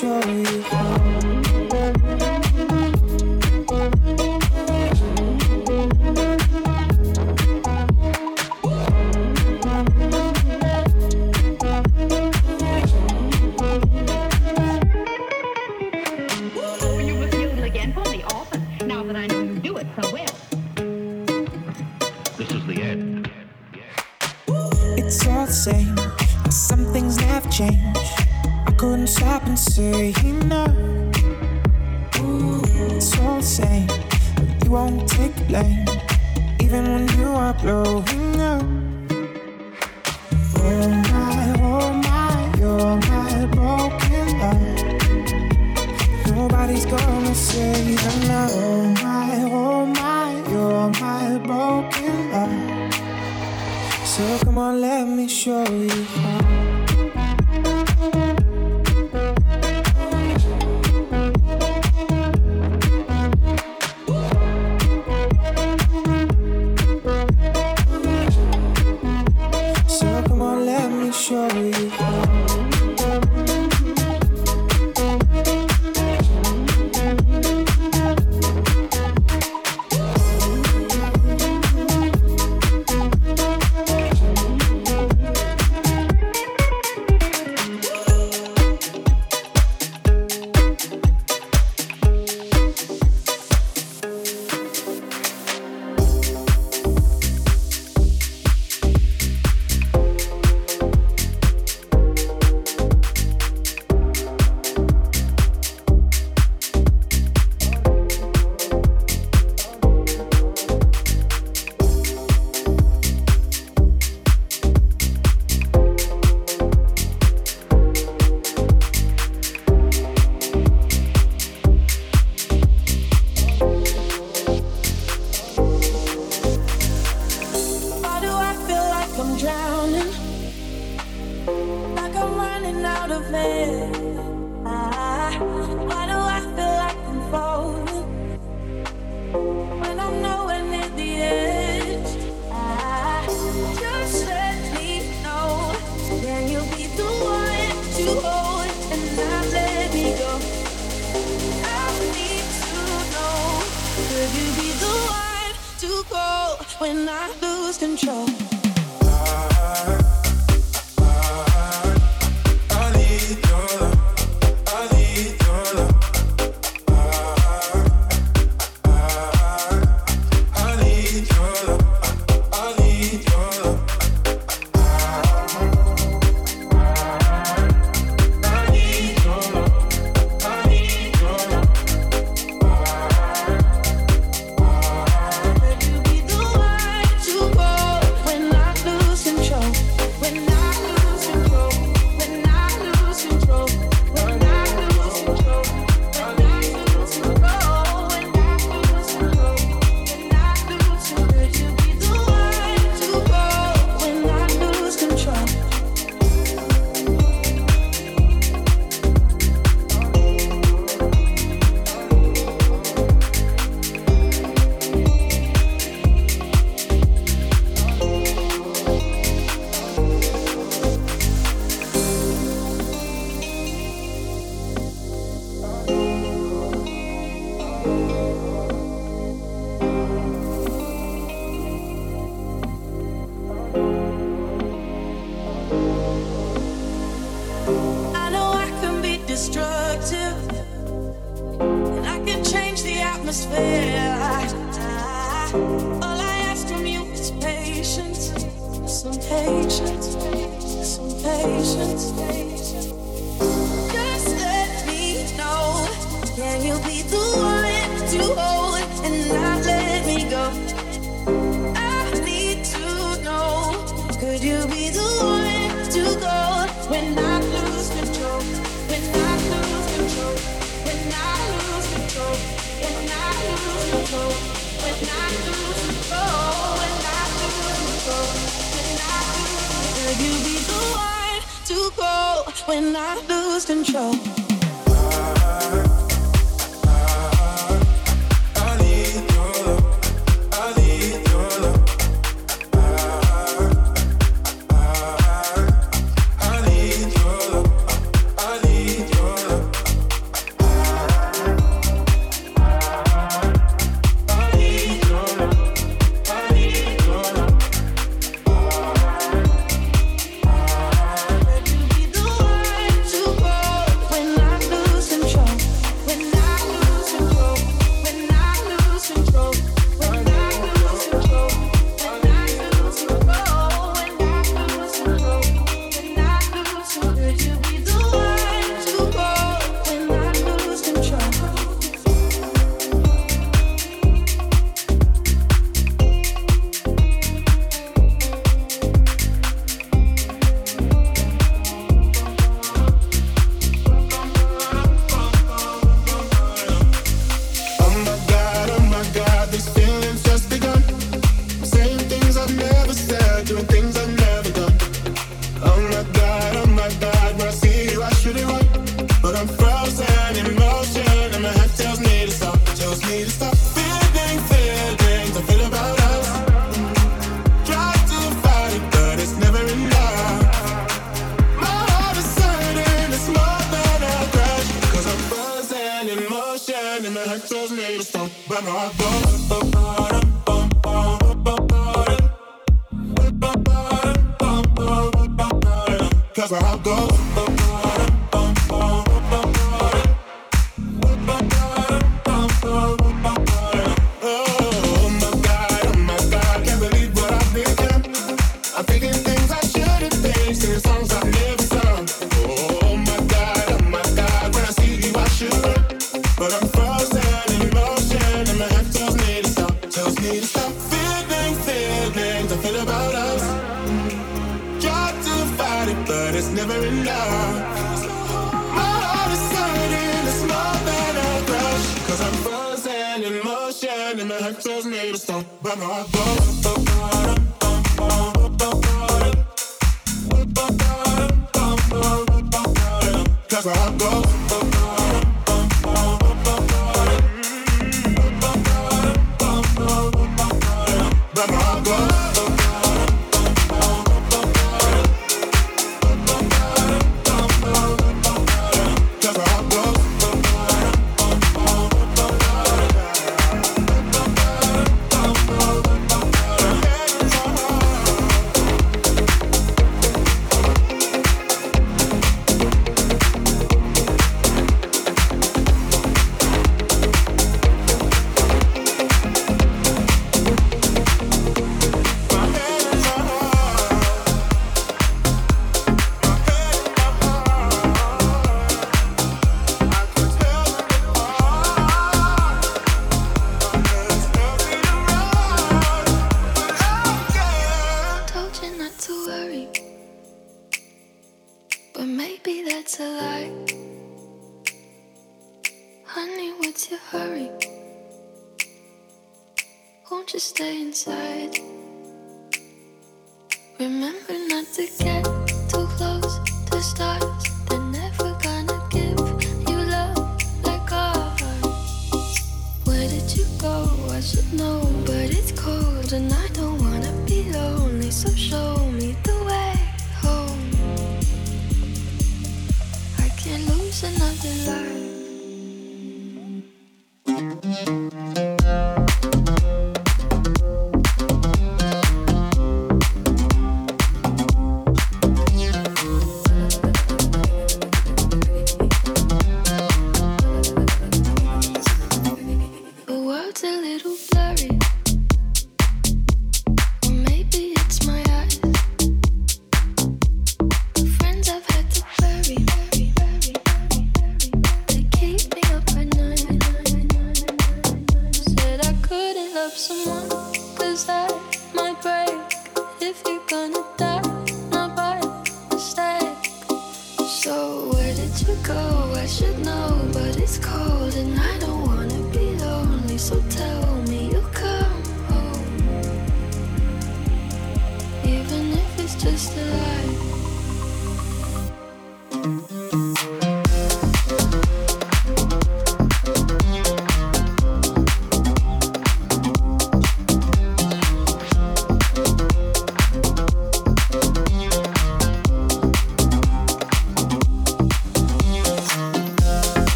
Nobody's gonna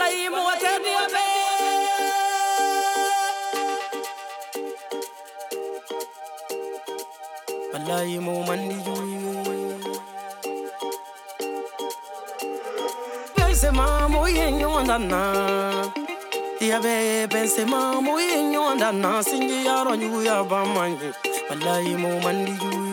Naim Wataniabe. Wallahi mu mandi juyu. Pensema mu yenyonda na. Diabe pensema mu yenyonda na singi yaro ya mu mandi.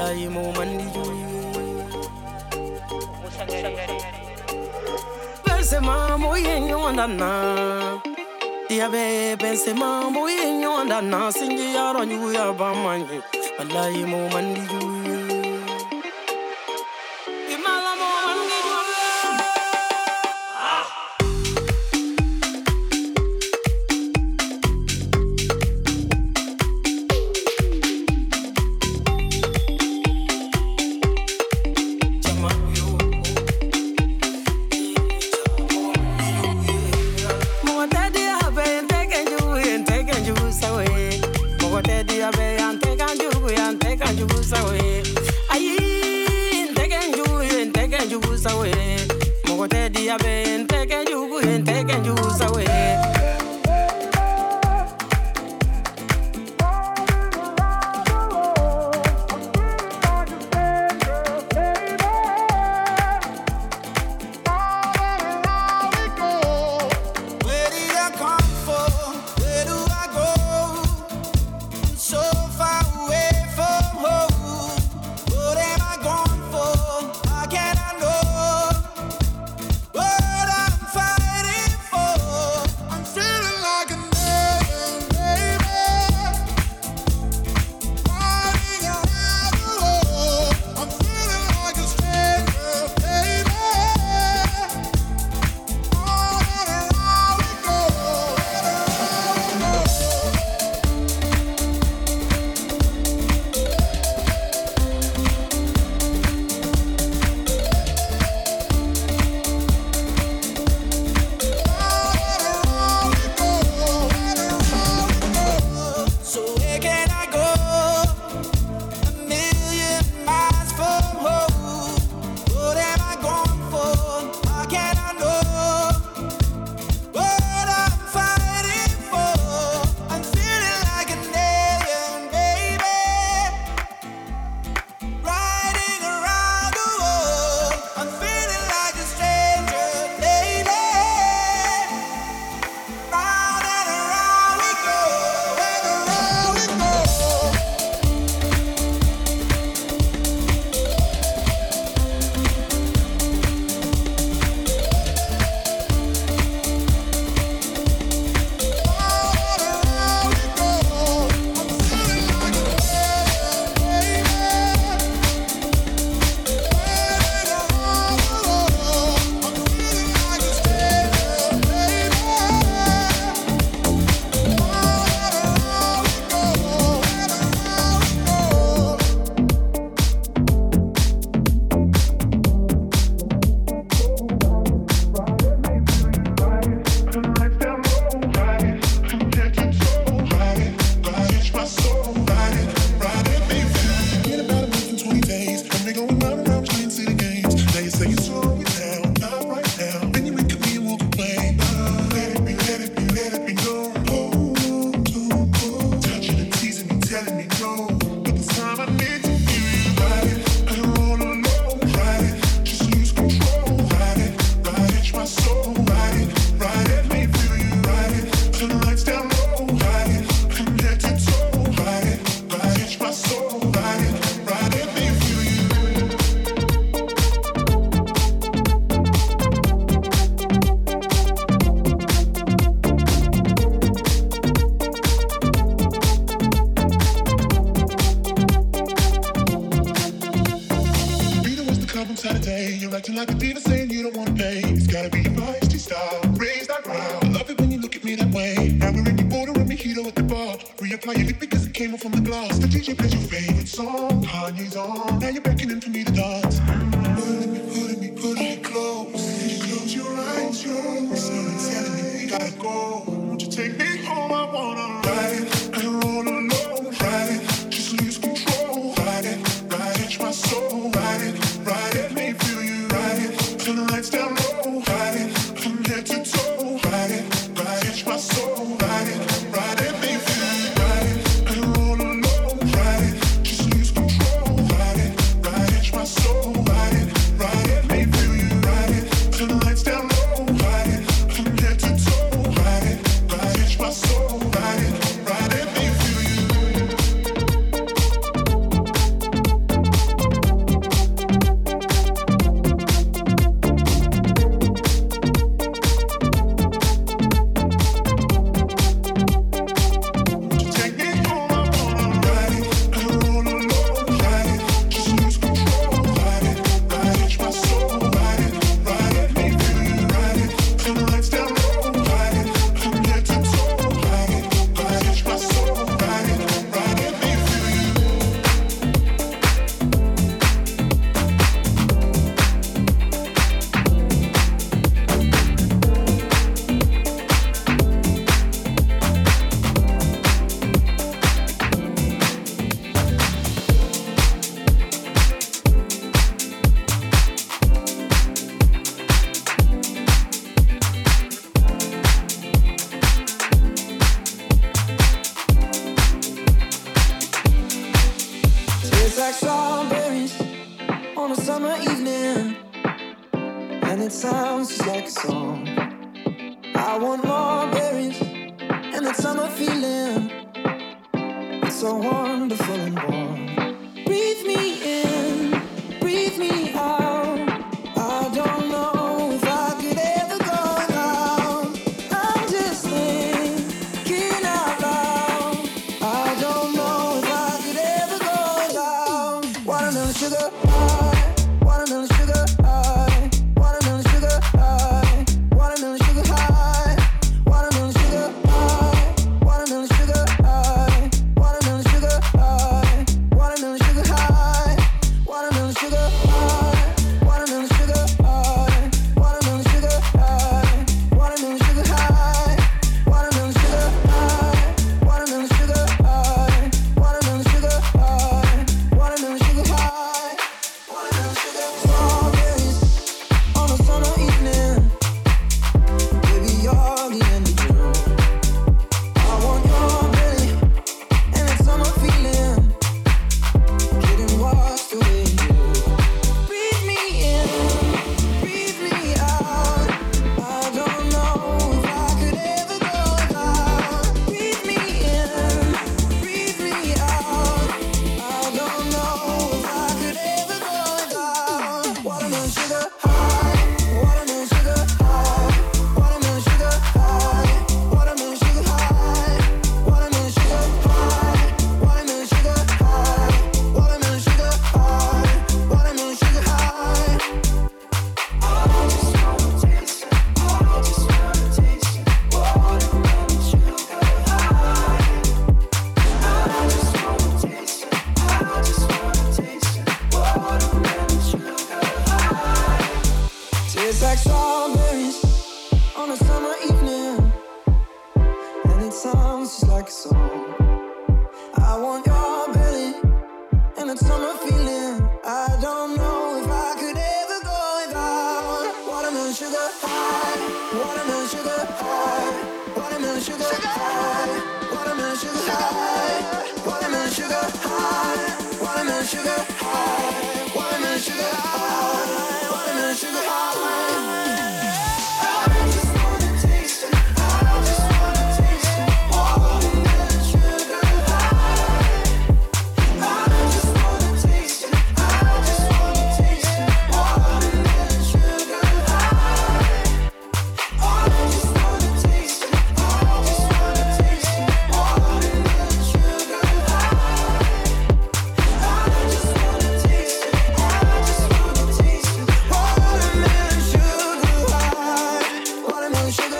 yayi mu mandi Benzema muye nyonda na Diabe Benzema muye nyonda na singi yaro nyu ya bamanyi wallahi mu mandi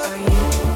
Are you.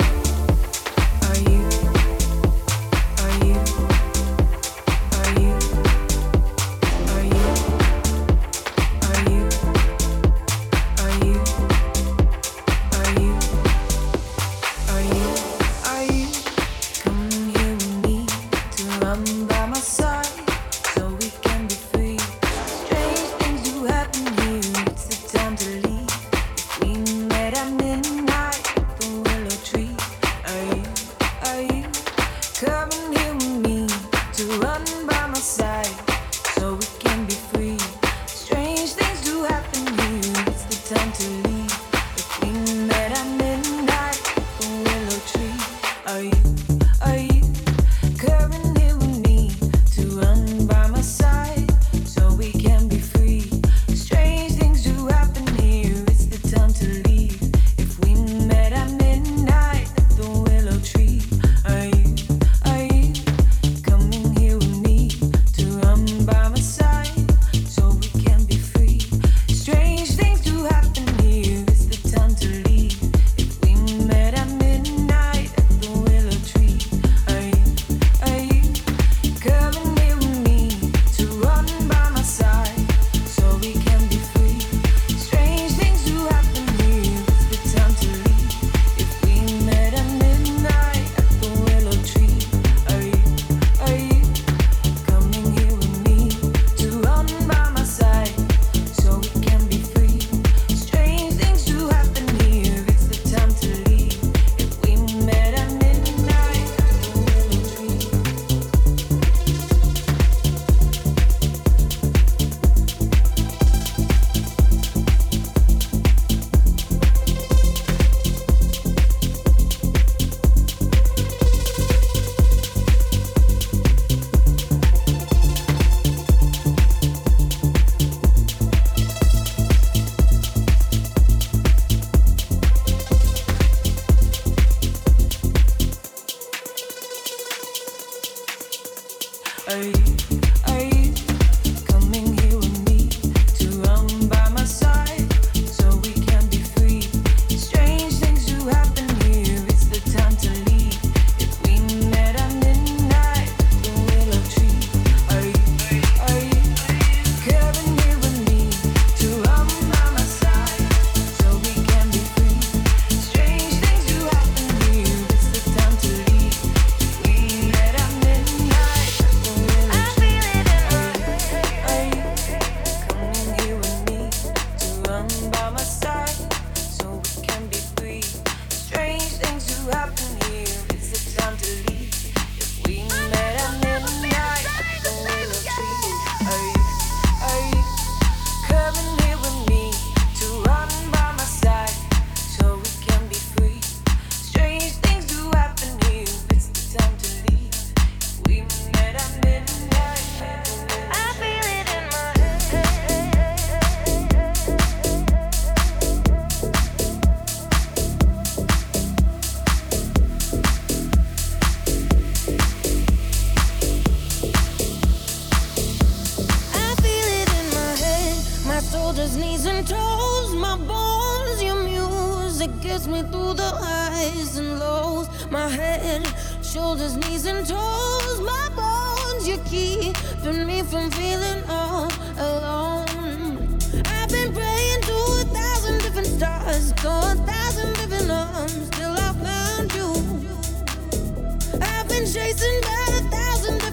shoulders, knees, and toes, my bones. Your music gets me through the highs and lows. My head, shoulders, knees, and toes, my bones. You're keeping me from feeling all alone. I've been praying to a thousand different stars, to a thousand different arms, till I found you. I've been chasing by a thousand.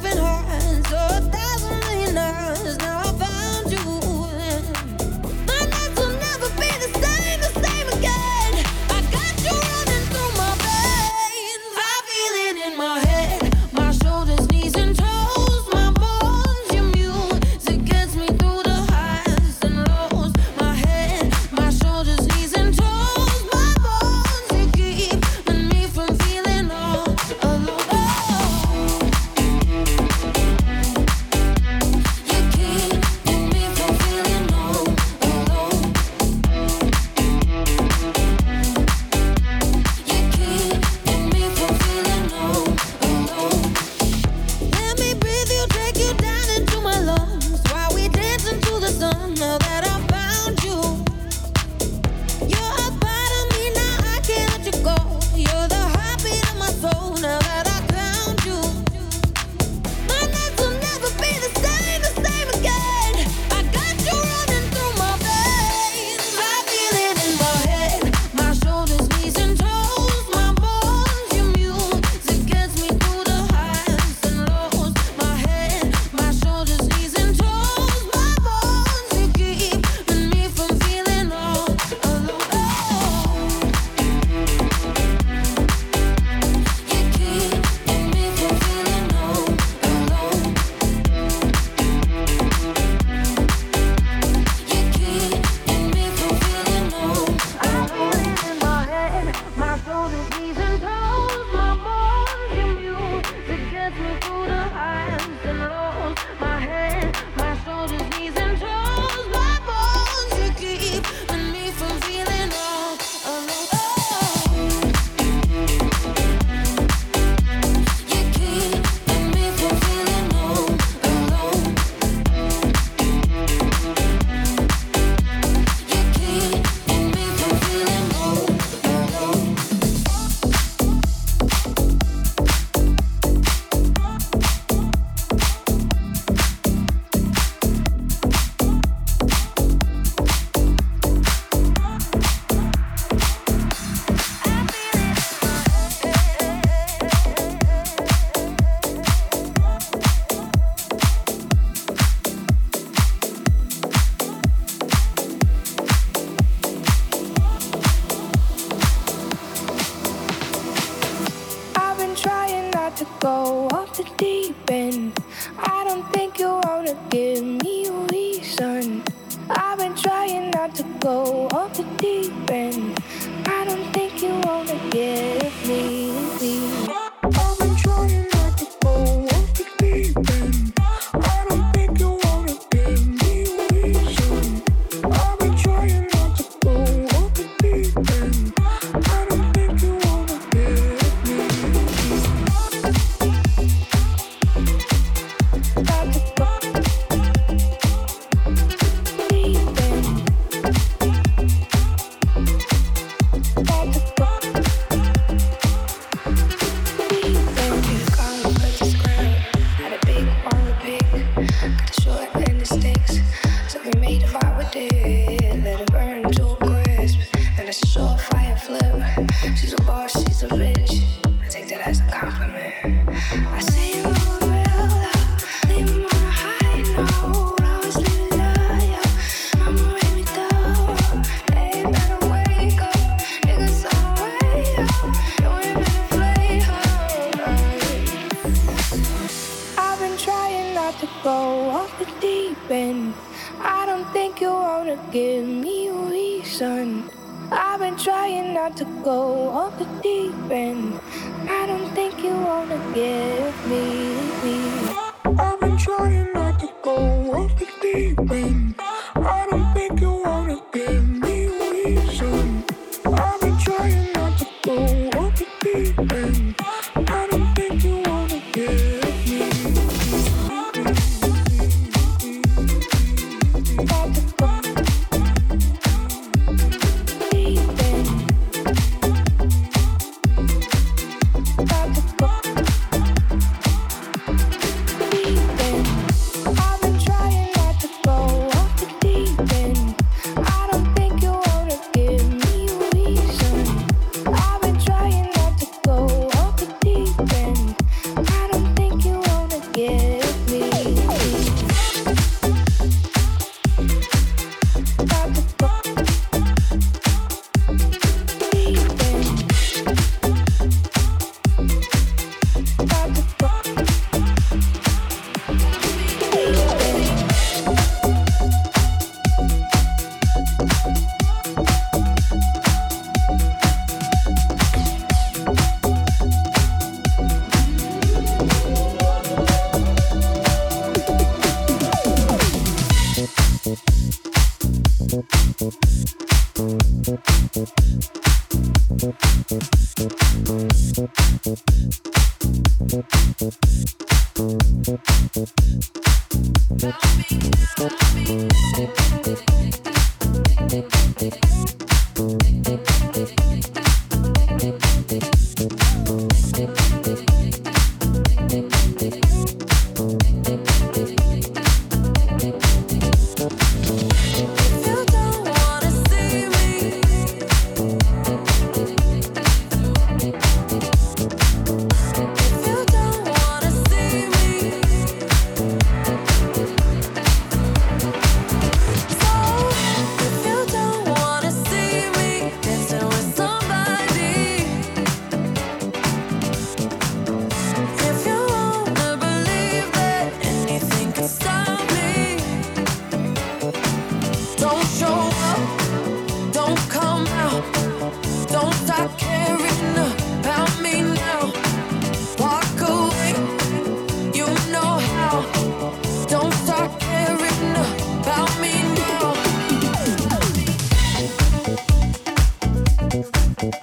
Thank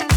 you.